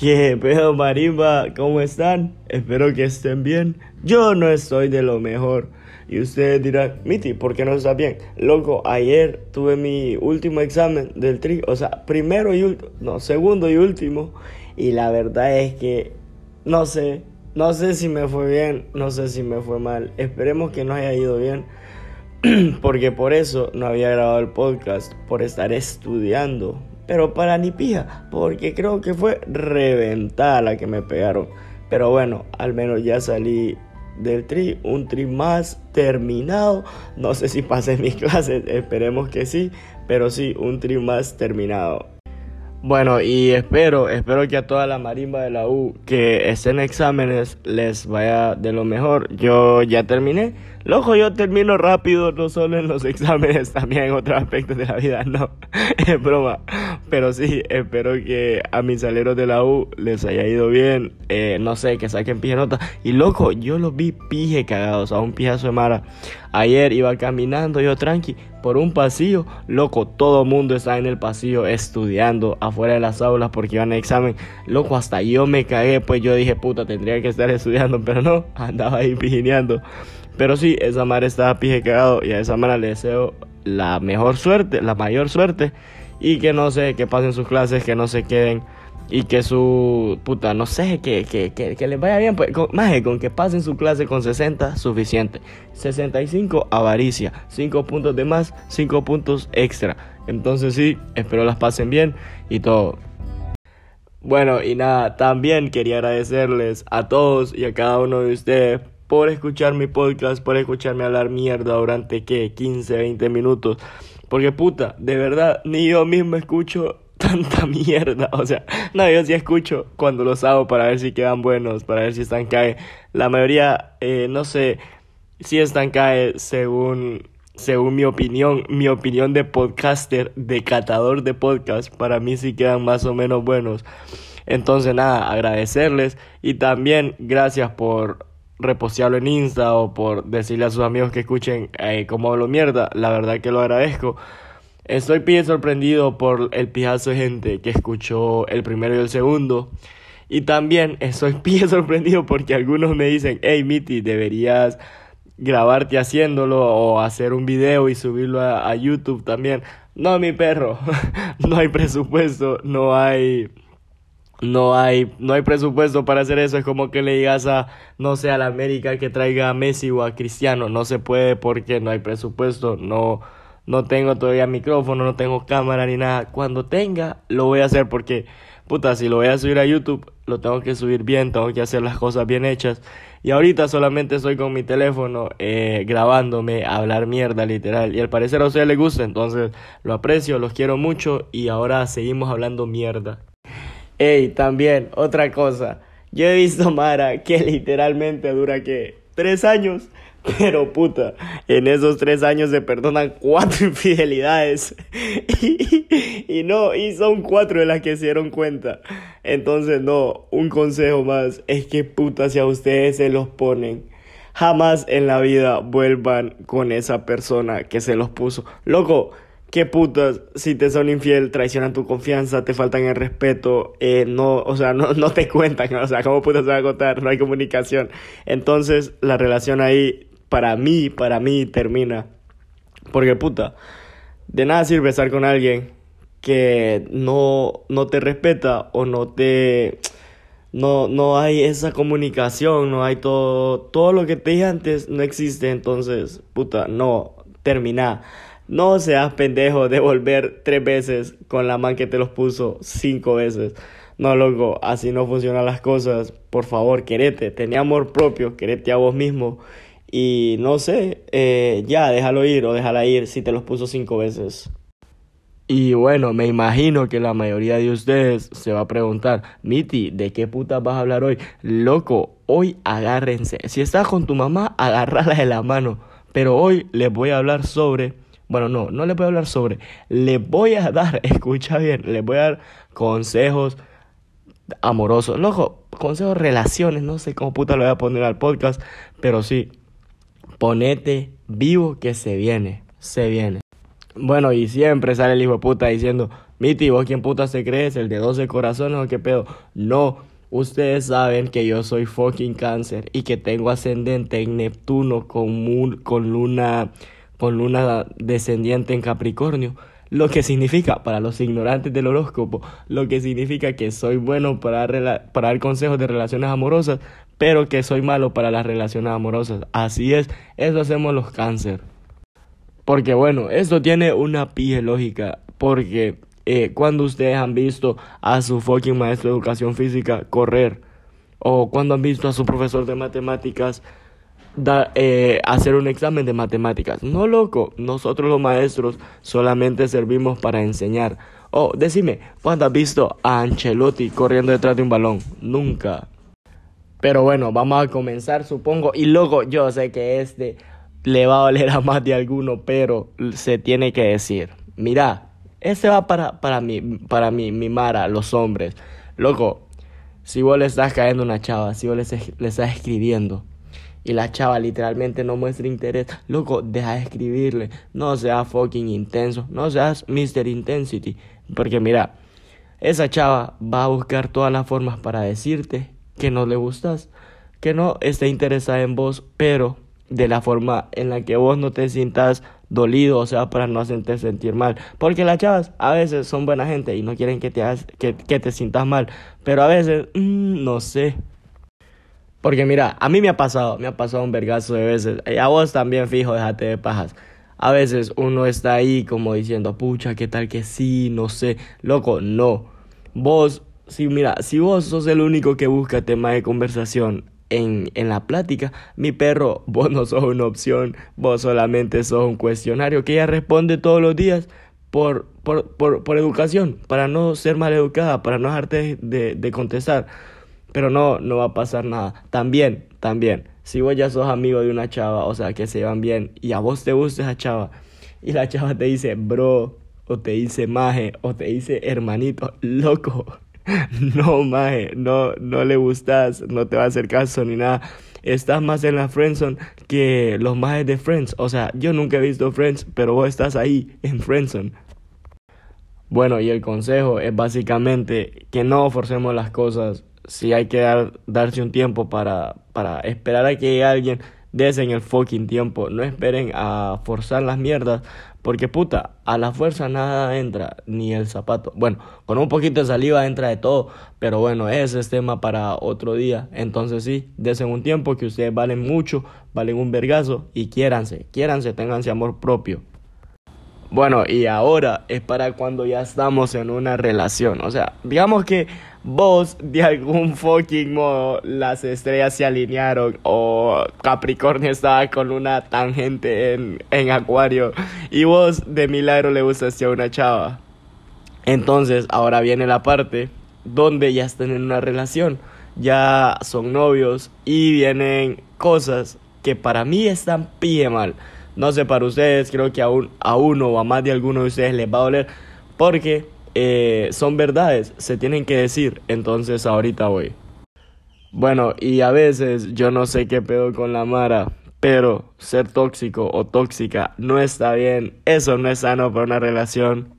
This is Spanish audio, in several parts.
¿Qué pedo marimba? ¿Cómo están? Espero que estén bien. Yo no estoy de lo mejor. Y ustedes dirán, Miti, ¿por qué no está bien? Loco, ayer tuve mi último examen del tri, o sea, primero y último, no, segundo y último. Y la verdad es que no sé, no sé si me fue bien, no sé si me fue mal. Esperemos que no haya ido bien. Porque por eso no había grabado el podcast, por estar estudiando. Pero para ni pija, porque creo que fue reventada la que me pegaron. Pero bueno, al menos ya salí del tri, un tri más terminado. No sé si pasé mis clases, esperemos que sí, pero sí, un tri más terminado. Bueno, y espero, espero que a toda la marimba de la U que estén en exámenes les vaya de lo mejor. Yo ya terminé. Loco, yo termino rápido, no solo en los exámenes, también en otros aspectos de la vida, no, es broma. Pero sí, espero que a mis aleros de la U les haya ido bien, eh, no sé, que saquen pije nota. Y loco, yo los vi pije cagados, a un pijazo de mara. Ayer iba caminando yo tranqui por un pasillo, loco, todo mundo estaba en el pasillo estudiando afuera de las aulas porque iban a examen. Loco, hasta yo me cagué, pues yo dije, puta, tendría que estar estudiando, pero no, andaba ahí pijineando. Pero sí, esa madre estaba pije cagado y a esa madre le deseo la mejor suerte, la mayor suerte. Y que no sé, que pasen sus clases, que no se queden. Y que su puta, no sé, que, que, que, les vaya bien. Pues, con, con que pasen su clase con 60, suficiente. 65, avaricia. 5 puntos de más, 5 puntos extra. Entonces sí, espero las pasen bien y todo. Bueno, y nada, también quería agradecerles a todos y a cada uno de ustedes por escuchar mi podcast, por escucharme hablar mierda durante ¿qué? 15, 20 minutos. Porque puta, de verdad, ni yo mismo escucho tanta mierda. O sea, no, yo sí escucho cuando los hago para ver si quedan buenos, para ver si están cae. La mayoría, eh, no sé si están cae según, según mi opinión, mi opinión de podcaster, de catador de podcast, para mí sí quedan más o menos buenos. Entonces, nada, agradecerles y también gracias por repostearlo en Insta o por decirle a sus amigos que escuchen eh, cómo hablo mierda, la verdad que lo agradezco. Estoy bien sorprendido por el pijazo de gente que escuchó el primero y el segundo. Y también estoy bien sorprendido porque algunos me dicen, hey Miti, deberías grabarte haciéndolo o hacer un video y subirlo a, a YouTube también. No, mi perro, no hay presupuesto, no hay no hay, no hay presupuesto para hacer eso. Es como que le digas a, no sé, a la América que traiga a Messi o a Cristiano. No se puede porque no hay presupuesto. No, no tengo todavía micrófono, no tengo cámara ni nada. Cuando tenga, lo voy a hacer porque, puta, si lo voy a subir a YouTube, lo tengo que subir bien, tengo que hacer las cosas bien hechas. Y ahorita solamente estoy con mi teléfono eh, grabándome hablar mierda, literal. Y al parecer a ustedes les gusta, entonces lo aprecio, los quiero mucho y ahora seguimos hablando mierda. Ey, también, otra cosa. Yo he visto Mara que literalmente dura que tres años. Pero puta, en esos tres años se perdonan cuatro infidelidades. Y, y, no, y son cuatro de las que se dieron cuenta. Entonces, no, un consejo más es que puta, si a ustedes se los ponen, jamás en la vida vuelvan con esa persona que se los puso. Loco, qué putas, si te son infiel, traicionan tu confianza, te faltan el respeto, eh, no, o sea, no, no te cuentan, o sea, ¿cómo putas se va a contar? No hay comunicación. Entonces, la relación ahí, para mí, para mí, termina. Porque puta, de nada sirve estar con alguien que no, no te respeta o no te... No, no hay esa comunicación, no hay todo, todo lo que te dije antes no existe, entonces, puta, no, termina. No seas pendejo de volver tres veces con la man que te los puso cinco veces. No, loco, así no funcionan las cosas. Por favor, querete, tenía amor propio, querete a vos mismo. Y no sé, eh, ya, déjalo ir o déjala ir si te los puso cinco veces. Y bueno, me imagino que la mayoría de ustedes se va a preguntar, Miti, ¿de qué puta vas a hablar hoy? Loco, hoy agárrense. Si estás con tu mamá, agárrala de la mano. Pero hoy les voy a hablar sobre bueno, no, no le voy a hablar sobre. Le voy a dar, escucha bien, le voy a dar consejos amorosos. Loco, consejos, relaciones, no sé cómo puta lo voy a poner al podcast, pero sí, ponete vivo que se viene, se viene. Bueno, y siempre sale el hijo de puta diciendo, Miti, ¿vos quién puta se crees? ¿El de 12 corazones o qué pedo? No, ustedes saben que yo soy fucking cáncer y que tengo ascendente en Neptuno con, con luna con luna descendiente en Capricornio, lo que significa, para los ignorantes del horóscopo, lo que significa que soy bueno para, para dar consejos de relaciones amorosas, pero que soy malo para las relaciones amorosas. Así es, eso hacemos los cáncer. Porque bueno, esto tiene una pie lógica, porque eh, cuando ustedes han visto a su fucking maestro de educación física correr, o cuando han visto a su profesor de matemáticas da, eh, hacer un examen de matemáticas. No, loco, nosotros los maestros solamente servimos para enseñar. Oh, decime, ¿cuándo has visto a Ancelotti corriendo detrás de un balón? Nunca. Pero bueno, vamos a comenzar, supongo. Y luego yo sé que este le va a valer a más de alguno, pero se tiene que decir. Mira, este va para, para, mí, para mí, mi Mara, los hombres. Loco, si vos le estás cayendo una chava, si vos le estás escribiendo, y la chava literalmente no muestra interés, loco, deja de escribirle, no seas fucking intenso, no seas Mr. Intensity, porque mira, esa chava va a buscar todas las formas para decirte que no le gustas, que no esté interesada en vos, pero de la forma en la que vos no te sientas dolido, o sea, para no hacerte sentir mal. Porque las chavas a veces son buena gente y no quieren que te, que, que te sientas mal, pero a veces, mm, no sé, porque mira, a mí me ha pasado, me ha pasado un vergazo de veces. Y a vos también, fijo, déjate de pajas. A veces uno está ahí como diciendo, pucha, ¿qué tal que sí? No sé. Loco, no. Vos, si mira, si vos sos el único que busca tema de conversación en, en la plática, mi perro, vos no sos una opción, vos solamente sos un cuestionario que ella responde todos los días por, por, por, por educación, para no ser mal educada, para no dejarte de, de contestar. Pero no, no va a pasar nada. También, también, si vos ya sos amigo de una chava, o sea, que se van bien, y a vos te gusta esa chava, y la chava te dice, bro, o te dice maje, o te dice hermanito, loco. No, maje, no, no le gustas, no te va a hacer caso ni nada. Estás más en la Friendzone que los majes de Friends. O sea, yo nunca he visto Friends, pero vos estás ahí, en Friendzone. Bueno, y el consejo es básicamente que no forcemos las cosas si hay que dar, darse un tiempo para, para esperar a que alguien, en el fucking tiempo. No esperen a forzar las mierdas. Porque puta, a la fuerza nada entra, ni el zapato. Bueno, con un poquito de saliva entra de todo. Pero bueno, ese es tema para otro día. Entonces sí, desen un tiempo que ustedes valen mucho, valen un vergazo. Y quiéranse, quiéranse, ténganse amor propio. Bueno, y ahora es para cuando ya estamos en una relación. O sea, digamos que vos de algún fucking modo las estrellas se alinearon o Capricornio estaba con una tangente en, en Acuario y vos de milagro le gustaste a una chava. Entonces ahora viene la parte donde ya están en una relación, ya son novios y vienen cosas que para mí están pie mal. No sé para ustedes, creo que a, a uno o a más de alguno de ustedes les va a doler porque eh, son verdades, se tienen que decir, entonces ahorita voy. Bueno, y a veces yo no sé qué pedo con la Mara, pero ser tóxico o tóxica no está bien, eso no es sano para una relación.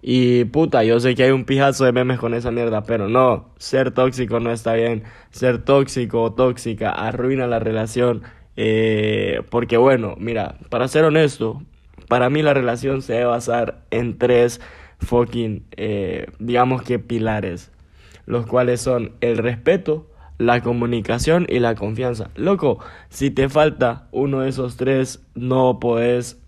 Y puta, yo sé que hay un pijazo de memes con esa mierda, pero no, ser tóxico no está bien, ser tóxico o tóxica arruina la relación. Eh, porque bueno, mira, para ser honesto, para mí la relación se debe basar en tres fucking, eh, digamos que pilares, los cuales son el respeto, la comunicación y la confianza. Loco, si te falta uno de esos tres, no puedes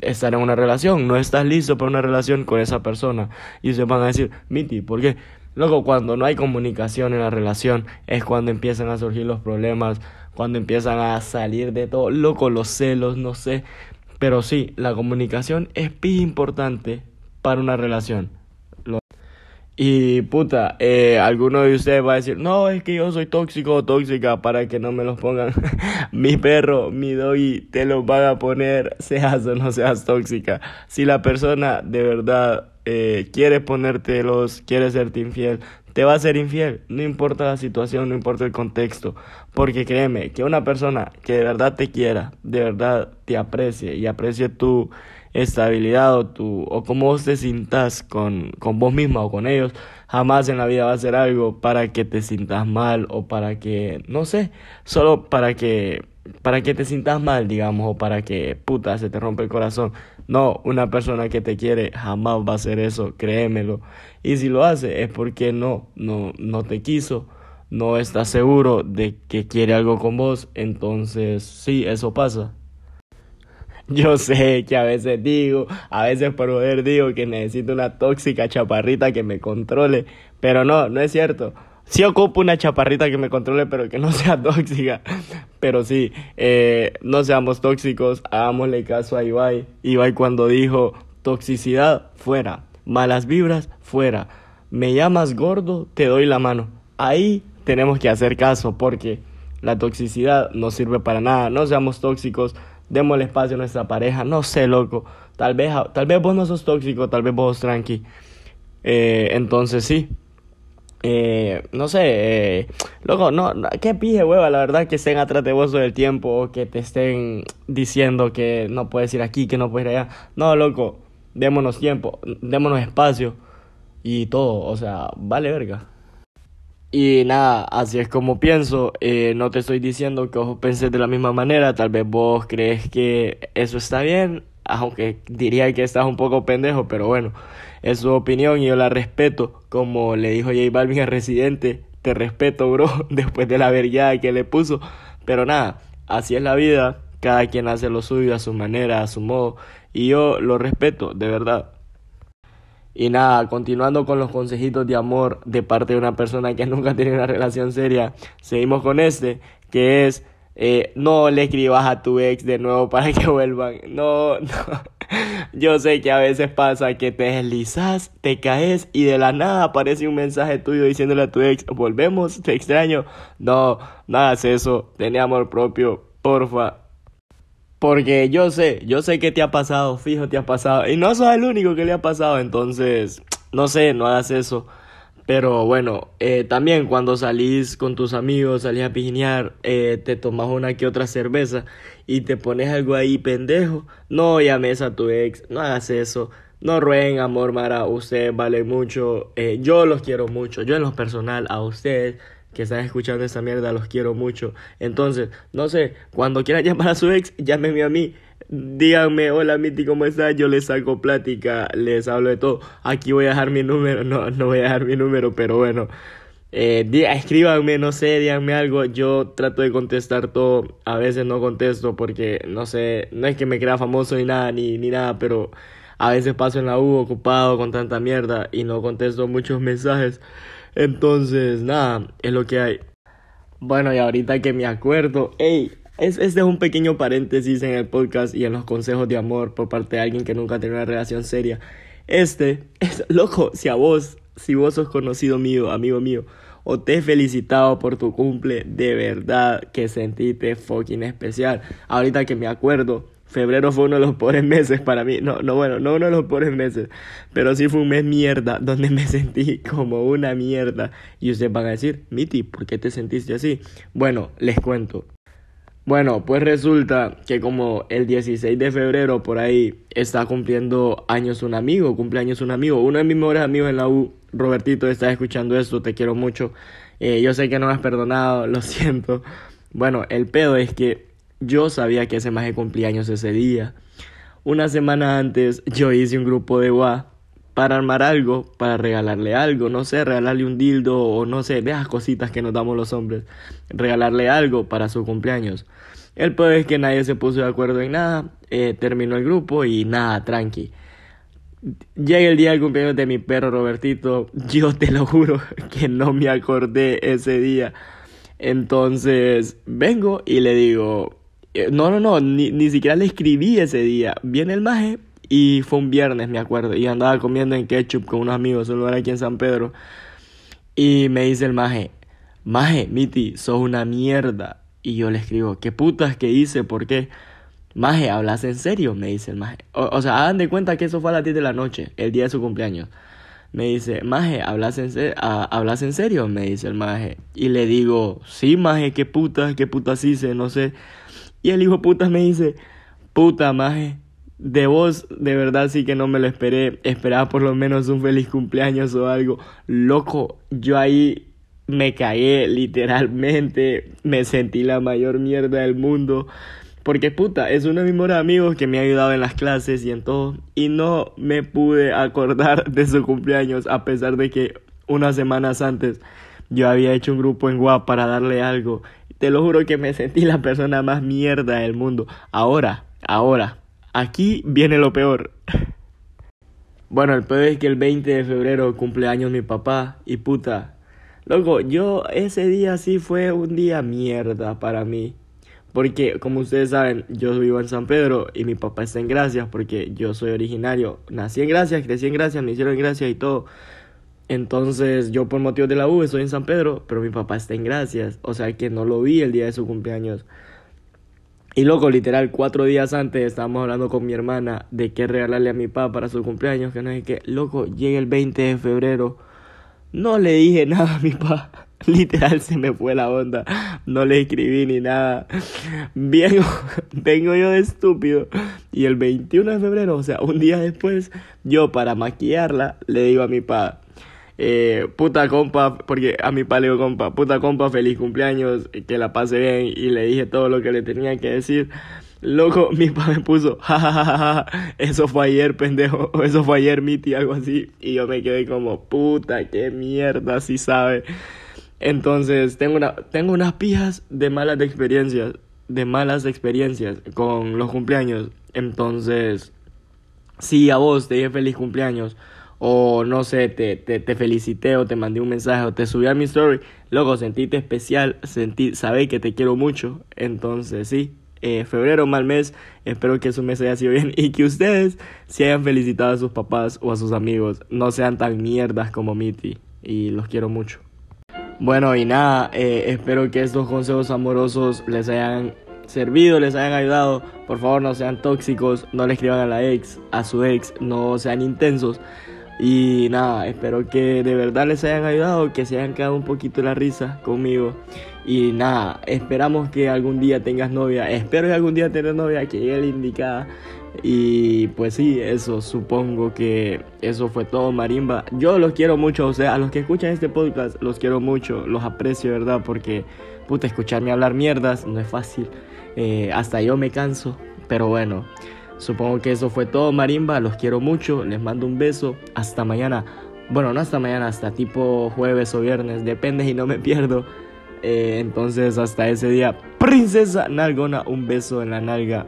estar en una relación, no estás listo para una relación con esa persona. Y se van a decir, Miti, ¿por qué? Loco, cuando no hay comunicación en la relación es cuando empiezan a surgir los problemas, cuando empiezan a salir de todo, loco, los celos, no sé. Pero sí, la comunicación es importante para una relación. Y puta, eh, alguno de ustedes va a decir, no, es que yo soy tóxico o tóxica para que no me los pongan. mi perro, mi doggy, te los van a poner, seas o no seas tóxica. Si la persona de verdad eh, quiere ponértelos, quiere serte infiel, te va a ser infiel. No importa la situación, no importa el contexto. Porque créeme, que una persona que de verdad te quiera, de verdad te aprecie y aprecie tu estabilidad o, tu, o cómo vos te sientas con, con vos misma o con ellos, jamás en la vida va a ser algo para que te sientas mal o para que, no sé, solo para que, para que te sientas mal, digamos, o para que, puta, se te rompe el corazón. No, una persona que te quiere jamás va a hacer eso, créemelo. Y si lo hace es porque no, no, no te quiso, no está seguro de que quiere algo con vos, entonces sí, eso pasa. Yo sé que a veces digo, a veces por poder digo que necesito una tóxica chaparrita que me controle, pero no, no es cierto. Sí ocupo una chaparrita que me controle, pero que no sea tóxica. Pero sí, eh, no seamos tóxicos, hagámosle caso a Ibai. Ibai cuando dijo toxicidad, fuera. Malas vibras, fuera. Me llamas gordo, te doy la mano. Ahí tenemos que hacer caso porque la toxicidad no sirve para nada. No seamos tóxicos, démosle espacio a nuestra pareja. No sé, loco. Tal vez, tal vez vos no sos tóxico, tal vez vos sos tranqui. Eh, entonces sí. Eh, no sé, eh, loco, no, qué pije, hueva, la verdad que estén atrás de vos todo el tiempo o que te estén diciendo que no puedes ir aquí, que no puedes ir allá. No, loco, démonos tiempo, démonos espacio y todo, o sea, vale verga. Y nada, así es como pienso. Eh, no te estoy diciendo que vos penses de la misma manera. Tal vez vos crees que eso está bien, aunque diría que estás un poco pendejo, pero bueno, es su opinión y yo la respeto. Como le dijo J Balvin al residente, te respeto, bro, después de la vergüenza que le puso. Pero nada, así es la vida. Cada quien hace lo suyo a su manera, a su modo. Y yo lo respeto, de verdad. Y nada, continuando con los consejitos de amor de parte de una persona que nunca tiene una relación seria, seguimos con este, que es eh, no le escribas a tu ex de nuevo para que vuelvan. No, no. Yo sé que a veces pasa que te deslizas, te caes y de la nada aparece un mensaje tuyo diciéndole a tu ex, volvemos, te extraño. No, no hagas eso, ten amor propio, porfa. Porque yo sé, yo sé que te ha pasado, fijo, te ha pasado. Y no sos el único que le ha pasado, entonces, no sé, no hagas eso. Pero bueno, eh, también cuando salís con tus amigos, salís a pijinear, eh, te tomas una que otra cerveza y te pones algo ahí pendejo, no llames a tu ex, no hagas eso. No rueguen, amor, Mara, usted vale mucho. Eh, yo los quiero mucho. Yo en lo personal, a ustedes que están escuchando esta mierda, los quiero mucho. Entonces, no sé, cuando quieran llamar a su ex, llámenme a mí. Díganme, hola Miti, ¿cómo estás? Yo les saco plática, les hablo de todo. Aquí voy a dejar mi número, no, no voy a dejar mi número, pero bueno. Eh, escríbanme, no sé, díganme algo. Yo trato de contestar todo. A veces no contesto porque, no sé, no es que me crea famoso ni nada, ni, ni nada, pero a veces paso en la U ocupado con tanta mierda y no contesto muchos mensajes. Entonces, nada, es lo que hay. Bueno, y ahorita que me acuerdo, hey, es, este es un pequeño paréntesis en el podcast y en los consejos de amor por parte de alguien que nunca ha una relación seria. Este es, loco, si a vos, si vos sos conocido mío, amigo mío, o te he felicitado por tu cumple, de verdad que sentiste fucking especial. Ahorita que me acuerdo, Febrero fue uno de los pobres meses para mí. No, no, bueno, no uno de los pobres meses. Pero sí fue un mes mierda donde me sentí como una mierda. Y ustedes van a decir, Miti, ¿por qué te sentiste así? Bueno, les cuento. Bueno, pues resulta que como el 16 de febrero por ahí está cumpliendo años un amigo, cumpleaños un amigo, uno de mis mejores amigos en la U, Robertito, está escuchando esto, te quiero mucho. Eh, yo sé que no me has perdonado, lo siento. Bueno, el pedo es que yo sabía que ese maje cumpleaños ese día. Una semana antes yo hice un grupo de WA para armar algo, para regalarle algo, no sé, regalarle un dildo o no sé, de esas cositas que nos damos los hombres, regalarle algo para su cumpleaños. El peor es que nadie se puso de acuerdo en nada, eh, terminó el grupo y nada, tranqui. Llega el día del cumpleaños de mi perro Robertito, yo te lo juro que no me acordé ese día. Entonces vengo y le digo, no, no, no, ni, ni siquiera le escribí ese día. Viene el maje y fue un viernes, me acuerdo, y andaba comiendo en ketchup con unos amigos, un lugar aquí en San Pedro. Y me dice el maje, maje, Miti, sos una mierda. Y yo le escribo, ¿qué putas que hice? ¿Por qué? Maje, ¿hablas en serio? Me dice el maje. O, sea, hagan de cuenta que eso fue a las 10 de la noche, el día de su cumpleaños. Me dice, maje, ¿hablas en, ¿hablas en serio? Me dice el maje. Y le digo, sí, maje, ¿qué putas, qué putas hice? No sé. Y el hijo puta me dice, puta maje, de vos, de verdad sí que no me lo esperé. Esperaba por lo menos un feliz cumpleaños o algo. Loco, yo ahí me caí literalmente. Me sentí la mayor mierda del mundo. Porque puta, es uno de mis mejores amigos que me ha ayudado en las clases y en todo. Y no me pude acordar de su cumpleaños a pesar de que unas semanas antes yo había hecho un grupo en WhatsApp para darle algo. Te lo juro que me sentí la persona más mierda del mundo. Ahora, ahora, aquí viene lo peor. Bueno, el peor es que el 20 de febrero cumpleaños mi papá y puta. Loco, yo ese día sí fue un día mierda para mí. Porque, como ustedes saben, yo vivo en San Pedro y mi papá está en Gracias porque yo soy originario. Nací en Gracias, crecí en Gracias, me hicieron Gracias y todo. Entonces, yo por motivos de la U estoy en San Pedro, pero mi papá está en Gracias. O sea que no lo vi el día de su cumpleaños. Y loco, literal, cuatro días antes estábamos hablando con mi hermana de qué regalarle a mi papá para su cumpleaños. Que no es que, loco, llega el 20 de febrero. No le dije nada a mi papá. Literal se me fue la onda. No le escribí ni nada. Vengo, vengo yo de estúpido. Y el 21 de febrero, o sea, un día después, yo para maquillarla, le digo a mi papá, eh, puta compa, porque a mi papá le digo compa, puta compa, feliz cumpleaños, que la pase bien. Y le dije todo lo que le tenía que decir. Loco, mi papá me puso, jajajaja, eso fue ayer, pendejo, eso fue ayer, Miti, algo así. Y yo me quedé como, puta, qué mierda, si sabe. Entonces, tengo, una, tengo unas pijas de malas experiencias, de malas experiencias con los cumpleaños. Entonces, si a vos te dije feliz cumpleaños, o no sé, te, te, felicité o te mandé un mensaje o te subí a mi story, luego sentiste especial, sentí, sabé que te quiero mucho. Entonces, sí, eh, febrero, mal mes, espero que su mes haya sido bien y que ustedes se hayan felicitado a sus papás o a sus amigos, no sean tan mierdas como Mitty y los quiero mucho. Bueno, y nada, eh, espero que estos consejos amorosos les hayan servido, les hayan ayudado. Por favor, no sean tóxicos, no le escriban a la ex, a su ex, no sean intensos. Y nada, espero que de verdad les hayan ayudado, que se hayan quedado un poquito la risa conmigo. Y nada, esperamos que algún día tengas novia. Espero que algún día tengas novia, que llegue la indicada. Y pues sí, eso, supongo que eso fue todo, Marimba. Yo los quiero mucho, o sea, a los que escuchan este podcast, los quiero mucho, los aprecio, ¿verdad? Porque, puta, escucharme hablar mierdas no es fácil. Eh, hasta yo me canso, pero bueno, supongo que eso fue todo, Marimba. Los quiero mucho, les mando un beso. Hasta mañana. Bueno, no hasta mañana, hasta tipo jueves o viernes, depende y no me pierdo. Eh, entonces, hasta ese día, Princesa Nalgona, un beso en la nalga.